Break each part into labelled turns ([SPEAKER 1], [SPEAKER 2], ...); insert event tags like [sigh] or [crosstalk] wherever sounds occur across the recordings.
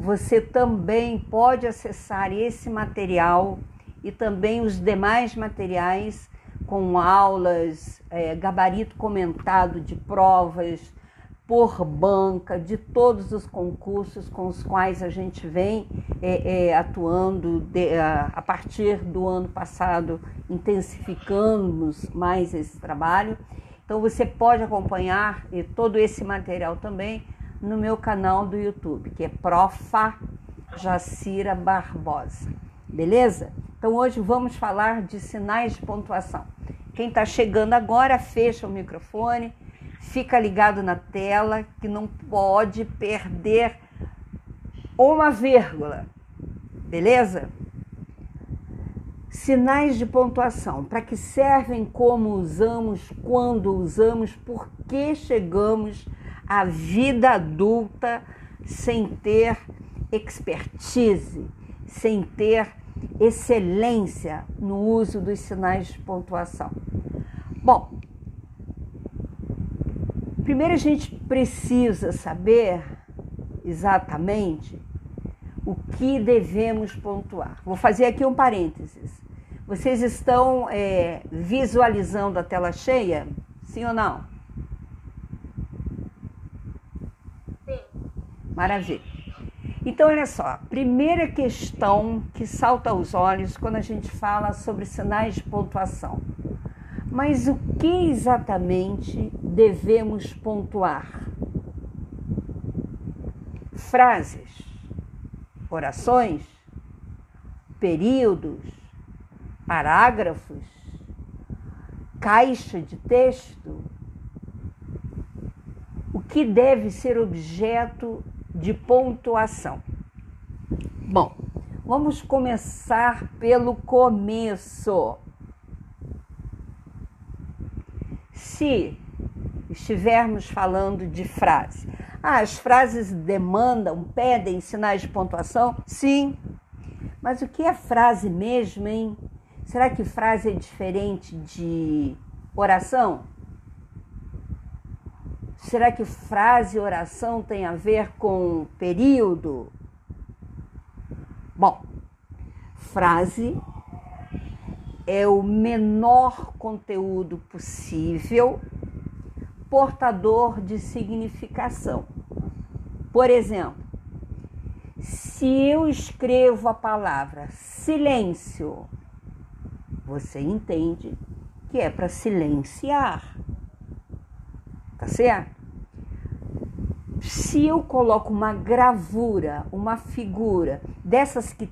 [SPEAKER 1] você também pode acessar esse material e também os demais materiais com aulas, é, gabarito comentado de provas por banca de todos os concursos com os quais a gente vem é, é, atuando de, a, a partir do ano passado, intensificamos mais esse trabalho. Então você pode acompanhar todo esse material também no meu canal do YouTube, que é Profa Jacira Barbosa. Beleza? Então hoje vamos falar de sinais de pontuação. Quem está chegando agora, fecha o microfone, fica ligado na tela, que não pode perder uma vírgula. Beleza? Sinais de pontuação. Para que servem, como usamos, quando usamos, por que chegamos à vida adulta sem ter expertise, sem ter excelência no uso dos sinais de pontuação. Bom, primeiro a gente precisa saber exatamente o que devemos pontuar. Vou fazer aqui um parênteses. Vocês estão é, visualizando a tela cheia? Sim ou não? Maravilha. Então, olha só, primeira questão que salta aos olhos quando a gente fala sobre sinais de pontuação. Mas o que exatamente devemos pontuar? Frases, orações, períodos, parágrafos, caixa de texto? O que deve ser objeto de pontuação. Bom, vamos começar pelo começo. Se estivermos falando de frase, ah, as frases demandam, pedem sinais de pontuação? Sim. Mas o que é frase mesmo, hein? Será que frase é diferente de oração? Será que frase e oração tem a ver com período? Bom, frase é o menor conteúdo possível portador de significação. Por exemplo, se eu escrevo a palavra silêncio, você entende que é para silenciar. Tá certo? Se eu coloco uma gravura, uma figura dessas que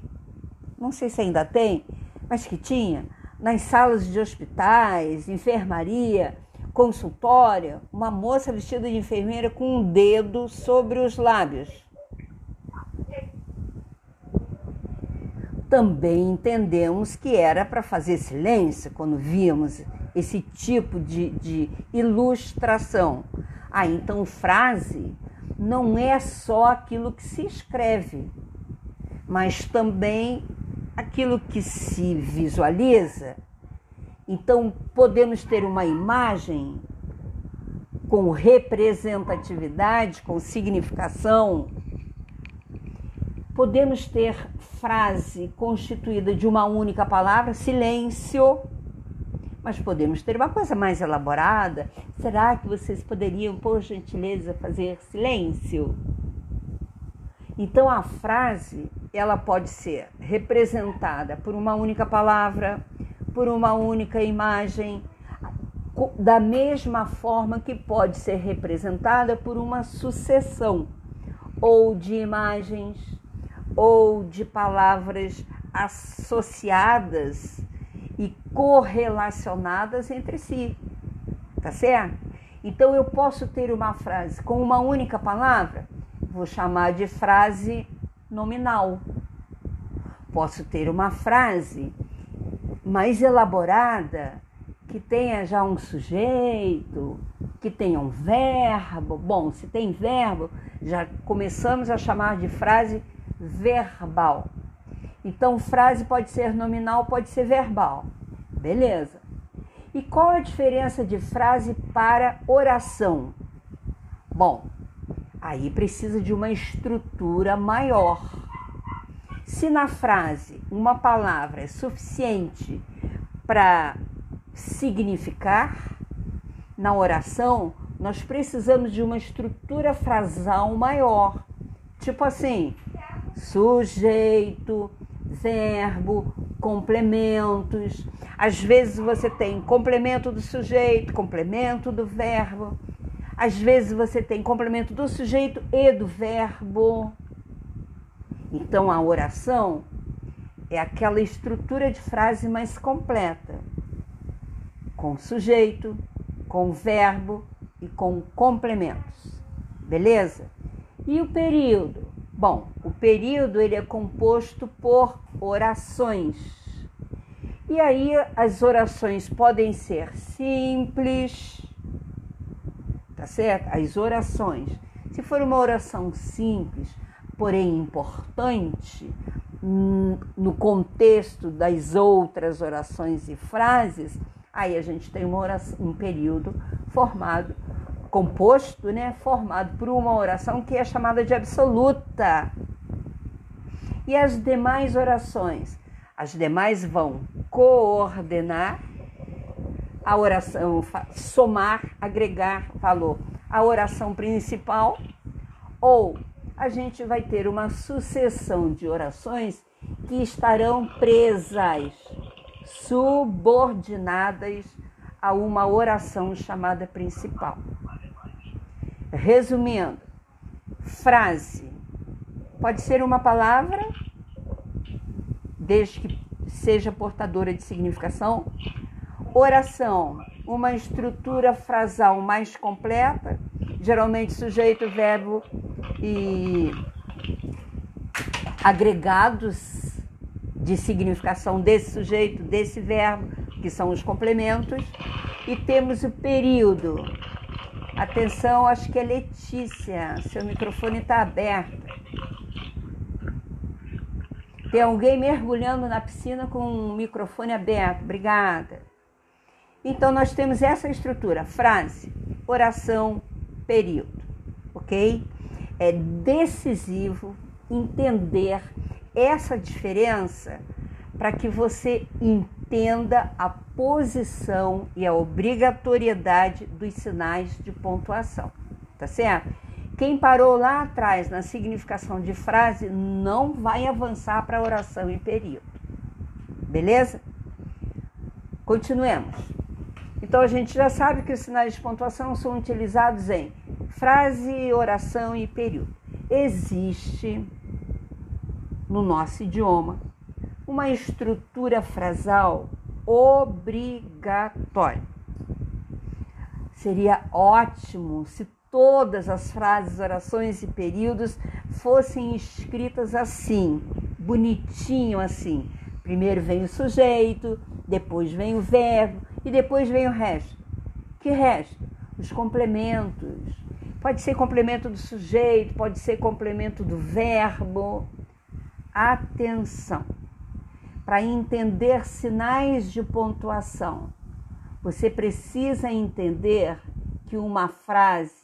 [SPEAKER 1] não sei se ainda tem, mas que tinha nas salas de hospitais, enfermaria, consultório, uma moça vestida de enfermeira com um dedo sobre os lábios. Também entendemos que era para fazer silêncio quando víamos esse tipo de, de ilustração. Ah, então frase não é só aquilo que se escreve, mas também aquilo que se visualiza. Então, podemos ter uma imagem com representatividade, com significação. Podemos ter frase constituída de uma única palavra, silêncio mas podemos ter uma coisa mais elaborada. Será que vocês poderiam, por gentileza, fazer silêncio? Então a frase, ela pode ser representada por uma única palavra, por uma única imagem, da mesma forma que pode ser representada por uma sucessão ou de imagens ou de palavras associadas correlacionadas entre si. Tá certo? Então eu posso ter uma frase com uma única palavra, vou chamar de frase nominal. Posso ter uma frase mais elaborada, que tenha já um sujeito, que tenha um verbo. Bom, se tem verbo, já começamos a chamar de frase verbal. Então, frase pode ser nominal, pode ser verbal. Beleza. E qual a diferença de frase para oração? Bom, Aí precisa de uma estrutura maior. Se na frase uma palavra é suficiente para significar, na oração nós precisamos de uma estrutura frasal maior. Tipo assim, sujeito, verbo, complementos. Às vezes você tem complemento do sujeito, complemento do verbo. Às vezes você tem complemento do sujeito e do verbo. Então a oração é aquela estrutura de frase mais completa, com sujeito, com verbo e com complementos. Beleza? E o período? Bom, o período ele é composto por orações. E aí as orações podem ser simples, tá certo? As orações. Se for uma oração simples, porém importante, hum, no contexto das outras orações e frases, aí a gente tem uma oração, um período formado, composto, né, formado por uma oração que é chamada de absoluta. E as demais orações, as demais vão coordenar a oração, somar, agregar valor. A oração principal ou a gente vai ter uma sucessão de orações que estarão presas, subordinadas a uma oração chamada principal. Resumindo, frase pode ser uma palavra, desde que seja portadora de significação. Oração, uma estrutura frasal mais completa, geralmente sujeito, verbo e agregados de significação desse sujeito, desse verbo, que são os complementos. E temos o período. Atenção, acho que é Letícia, seu microfone está aberto. Tem alguém mergulhando na piscina com o microfone aberto. Obrigada. Então, nós temos essa estrutura: frase, oração, período. Ok? É decisivo entender essa diferença para que você entenda a posição e a obrigatoriedade dos sinais de pontuação. Tá certo? Quem parou lá atrás na significação de frase não vai avançar para oração e período. Beleza? Continuemos. Então a gente já sabe que os sinais de pontuação são utilizados em frase, oração e período. Existe no nosso idioma uma estrutura frasal obrigatória. Seria ótimo se todas as frases, orações e períodos fossem escritas assim, bonitinho assim. Primeiro vem o sujeito, depois vem o verbo e depois vem o resto. Que resto? Os complementos. Pode ser complemento do sujeito, pode ser complemento do verbo. Atenção! Para entender sinais de pontuação, você precisa entender que uma frase,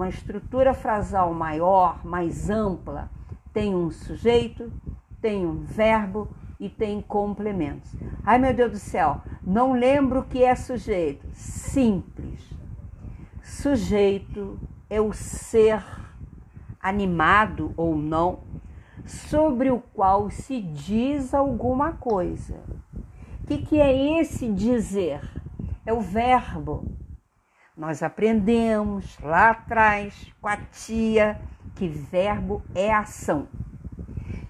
[SPEAKER 1] uma estrutura frasal maior, mais ampla, tem um sujeito, tem um verbo e tem complementos. Ai meu Deus do céu, não lembro o que é sujeito. Simples. Sujeito é o ser animado ou não sobre o qual se diz alguma coisa. O que, que é esse dizer? É o verbo. Nós aprendemos lá atrás com a tia que verbo é ação.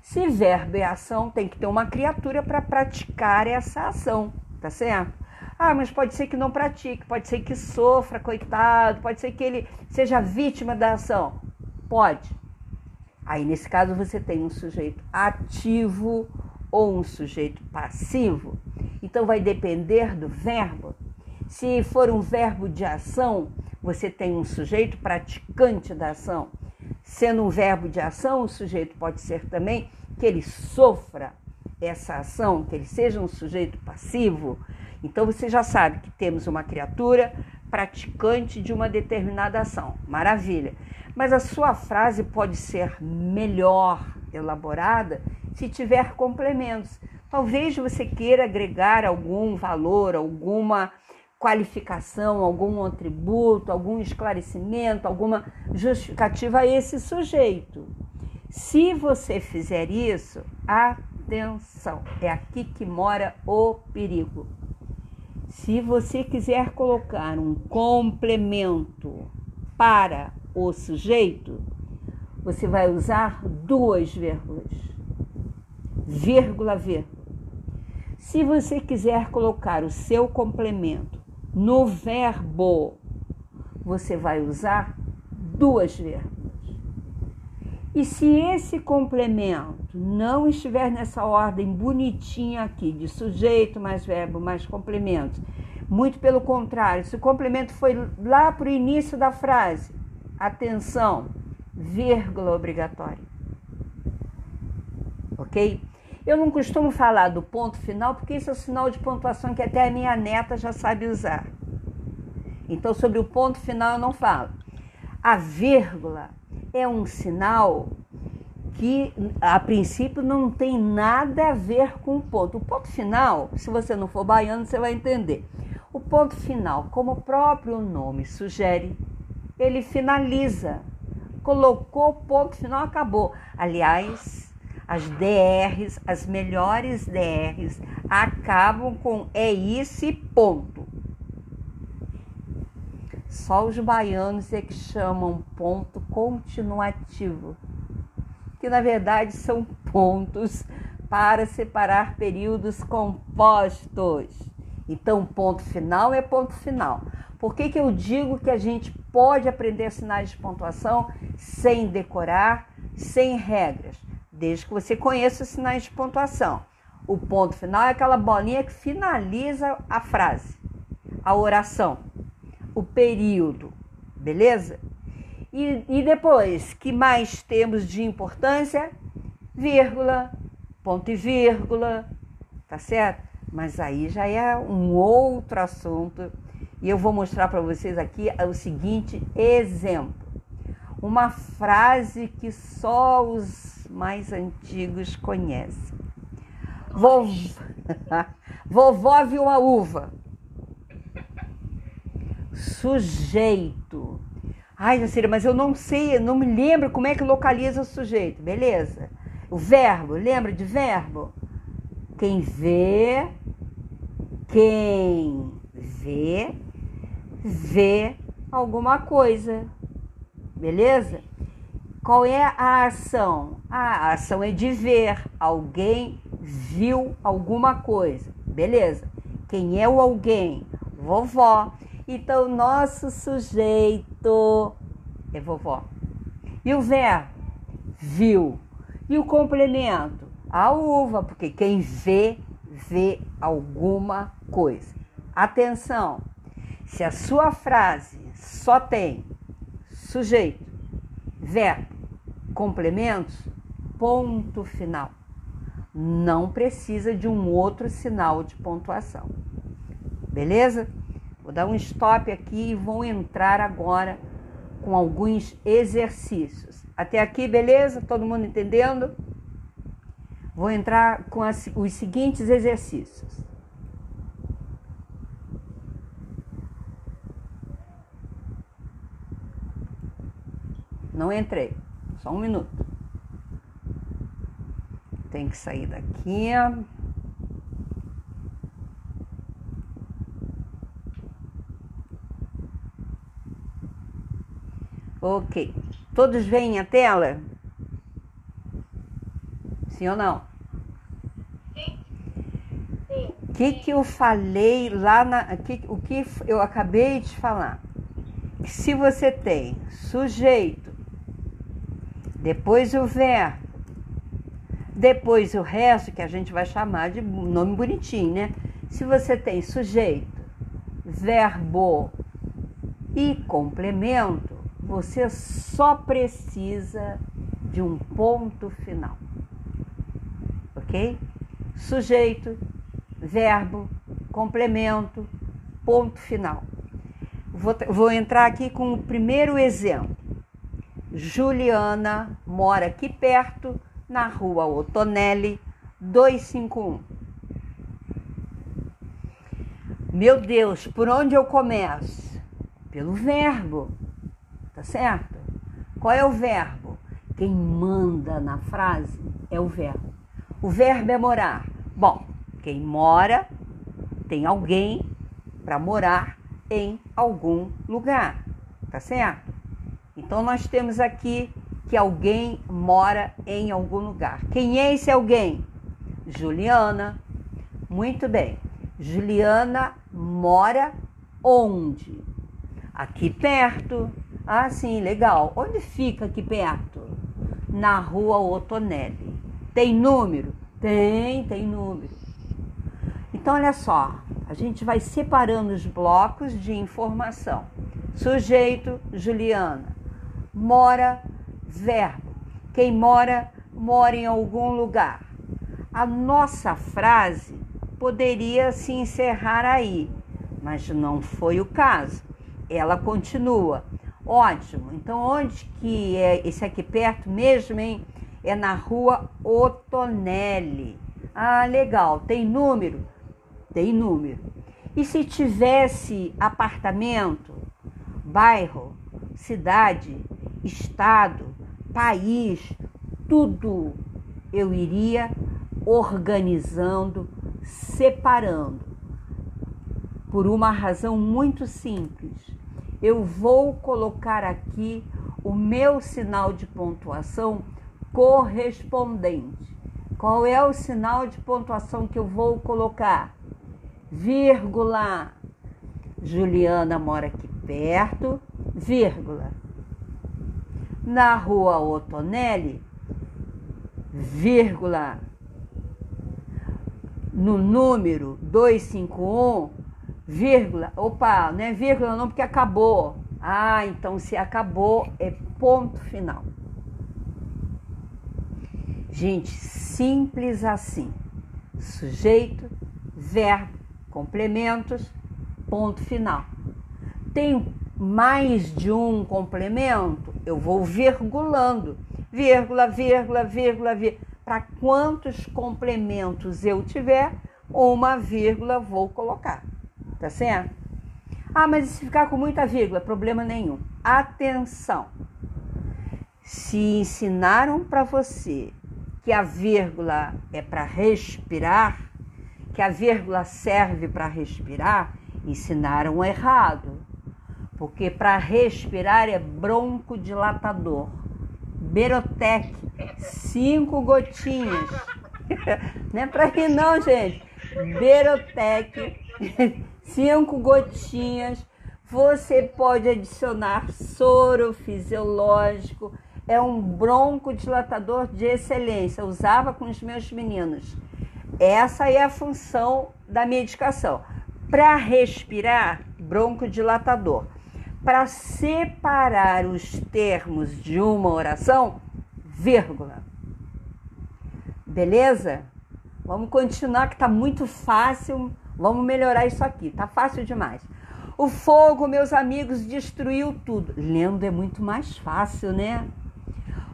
[SPEAKER 1] Se verbo é ação, tem que ter uma criatura para praticar essa ação, tá certo? Ah, mas pode ser que não pratique, pode ser que sofra, coitado, pode ser que ele seja vítima da ação. Pode. Aí, nesse caso, você tem um sujeito ativo ou um sujeito passivo. Então, vai depender do verbo. Se for um verbo de ação, você tem um sujeito praticante da ação. Sendo um verbo de ação, o sujeito pode ser também que ele sofra essa ação, que ele seja um sujeito passivo. Então você já sabe que temos uma criatura praticante de uma determinada ação. Maravilha. Mas a sua frase pode ser melhor elaborada se tiver complementos. Talvez você queira agregar algum valor, alguma qualificação, algum atributo, algum esclarecimento, alguma justificativa a esse sujeito. Se você fizer isso, atenção, é aqui que mora o perigo. Se você quiser colocar um complemento para o sujeito, você vai usar duas vírgulas. Vírgula, vírgula. Se você quiser colocar o seu complemento no verbo, você vai usar duas vírgulas. E se esse complemento não estiver nessa ordem bonitinha aqui, de sujeito mais verbo mais complemento, muito pelo contrário, se o complemento foi lá para o início da frase, atenção, vírgula obrigatória. Ok? Eu não costumo falar do ponto final, porque isso é o sinal de pontuação que até a minha neta já sabe usar. Então, sobre o ponto final eu não falo. A vírgula é um sinal que, a princípio, não tem nada a ver com o ponto. O ponto final, se você não for baiano, você vai entender. O ponto final, como o próprio nome sugere, ele finaliza. Colocou ponto final, acabou. Aliás, as DRs, as melhores DRs, acabam com é isso e ponto. Só os baianos é que chamam ponto continuativo, que na verdade são pontos para separar períodos compostos. Então, ponto final é ponto final. Por que, que eu digo que a gente pode aprender sinais de pontuação sem decorar, sem regras? Desde que você conheça os sinais de pontuação. O ponto final é aquela bolinha que finaliza a frase, a oração, o período, beleza? E, e depois, que mais temos de importância? Vírgula, ponto e vírgula, tá certo? Mas aí já é um outro assunto e eu vou mostrar para vocês aqui o seguinte exemplo. Uma frase que só os mais antigos conhecem. Vovó, [laughs] Vovó viu uma uva. Sujeito. Ai, Jacira, mas eu não sei, não me lembro como é que localiza o sujeito. Beleza. O verbo, lembra de verbo? Quem vê, quem vê, vê alguma coisa. Beleza? Qual é a ação? A ação é de ver. Alguém viu alguma coisa. Beleza. Quem é o alguém? Vovó. Então, nosso sujeito é vovó. E o verbo? Viu. E o complemento? A uva, porque quem vê, vê alguma coisa. Atenção! Se a sua frase só tem sujeito, verbo, complementos, ponto final. Não precisa de um outro sinal de pontuação. Beleza? Vou dar um stop aqui e vou entrar agora com alguns exercícios. Até aqui, beleza? Todo mundo entendendo? Vou entrar com as, os seguintes exercícios. Não entrei. Só um minuto. Tem que sair daqui. Ok. Todos veem a tela? Sim ou não? Sim. O que, que eu falei lá na. Que, o que eu acabei de falar? se você tem sujeito depois o verbo, depois o resto, que a gente vai chamar de nome bonitinho, né? Se você tem sujeito, verbo e complemento, você só precisa de um ponto final. Ok? Sujeito, verbo, complemento, ponto final. Vou, vou entrar aqui com o primeiro exemplo. Juliana mora aqui perto, na rua Otonelli, 251. Meu Deus, por onde eu começo? Pelo verbo, tá certo? Qual é o verbo? Quem manda na frase é o verbo. O verbo é morar. Bom, quem mora tem alguém para morar em algum lugar, tá certo? Então nós temos aqui que alguém mora em algum lugar. Quem é esse alguém? Juliana. Muito bem. Juliana mora onde? Aqui perto. Ah, sim, legal. Onde fica aqui perto? Na rua Otonelli. Tem número? Tem, tem número. Então, olha só, a gente vai separando os blocos de informação. Sujeito, Juliana mora, verbo. Quem mora, mora em algum lugar. A nossa frase poderia se encerrar aí, mas não foi o caso. Ela continua. Ótimo. Então, onde que é esse aqui perto mesmo, hein? É na rua Otonelli. Ah, legal. Tem número? Tem número. E se tivesse apartamento, bairro, cidade, estado, país, tudo eu iria organizando, separando. Por uma razão muito simples. Eu vou colocar aqui o meu sinal de pontuação correspondente. Qual é o sinal de pontuação que eu vou colocar? Vírgula. Juliana mora aqui perto, vírgula na rua Otonelli, vírgula, no número 251, vírgula, opa, não é vírgula não, porque acabou. Ah, então se acabou, é ponto final. Gente, simples assim. Sujeito, verbo, complementos, ponto final. Tem mais de um complemento, eu vou virgulando, vírgula, vírgula, vírgula, vírgula. Para quantos complementos eu tiver, uma vírgula vou colocar, tá certo? Ah, mas se ficar com muita vírgula, problema nenhum. Atenção! Se ensinaram para você que a vírgula é para respirar, que a vírgula serve para respirar, ensinaram errado porque para respirar é broncodilatador. Berotec, cinco gotinhas. [laughs] Não é para rir não, gente. Berotec, [laughs] cinco gotinhas. Você pode adicionar soro fisiológico. É um broncodilatador de excelência. Eu usava com os meus meninos. Essa é a função da medicação. Para respirar, broncodilatador para separar os termos de uma oração, vírgula. Beleza? Vamos continuar que tá muito fácil. Vamos melhorar isso aqui. Tá fácil demais. O fogo, meus amigos, destruiu tudo. Lendo é muito mais fácil, né?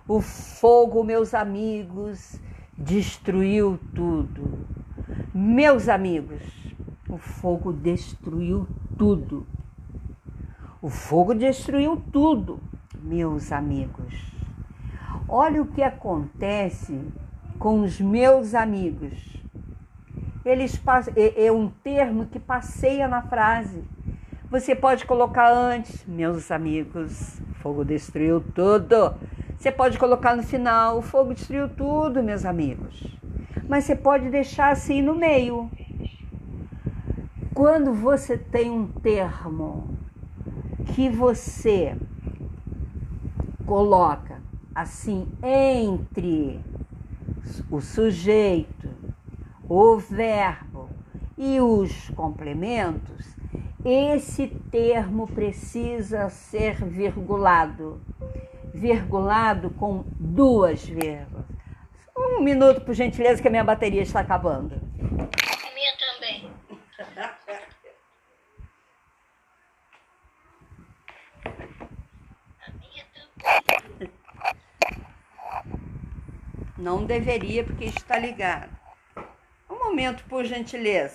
[SPEAKER 1] O fogo, meus amigos, destruiu tudo. Meus amigos, o fogo destruiu tudo. O fogo destruiu tudo, meus amigos. Olha o que acontece com os meus amigos. Eles é, é um termo que passeia na frase. Você pode colocar antes, meus amigos, fogo destruiu tudo. Você pode colocar no final, o fogo destruiu tudo, meus amigos. Mas você pode deixar assim no meio. Quando você tem um termo que você coloca assim entre o sujeito, o verbo e os complementos, esse termo precisa ser virgulado. Virgulado com duas vírgulas. Um minuto, por gentileza, que a minha bateria está acabando. Não deveria, porque está ligado. Um momento, por gentileza.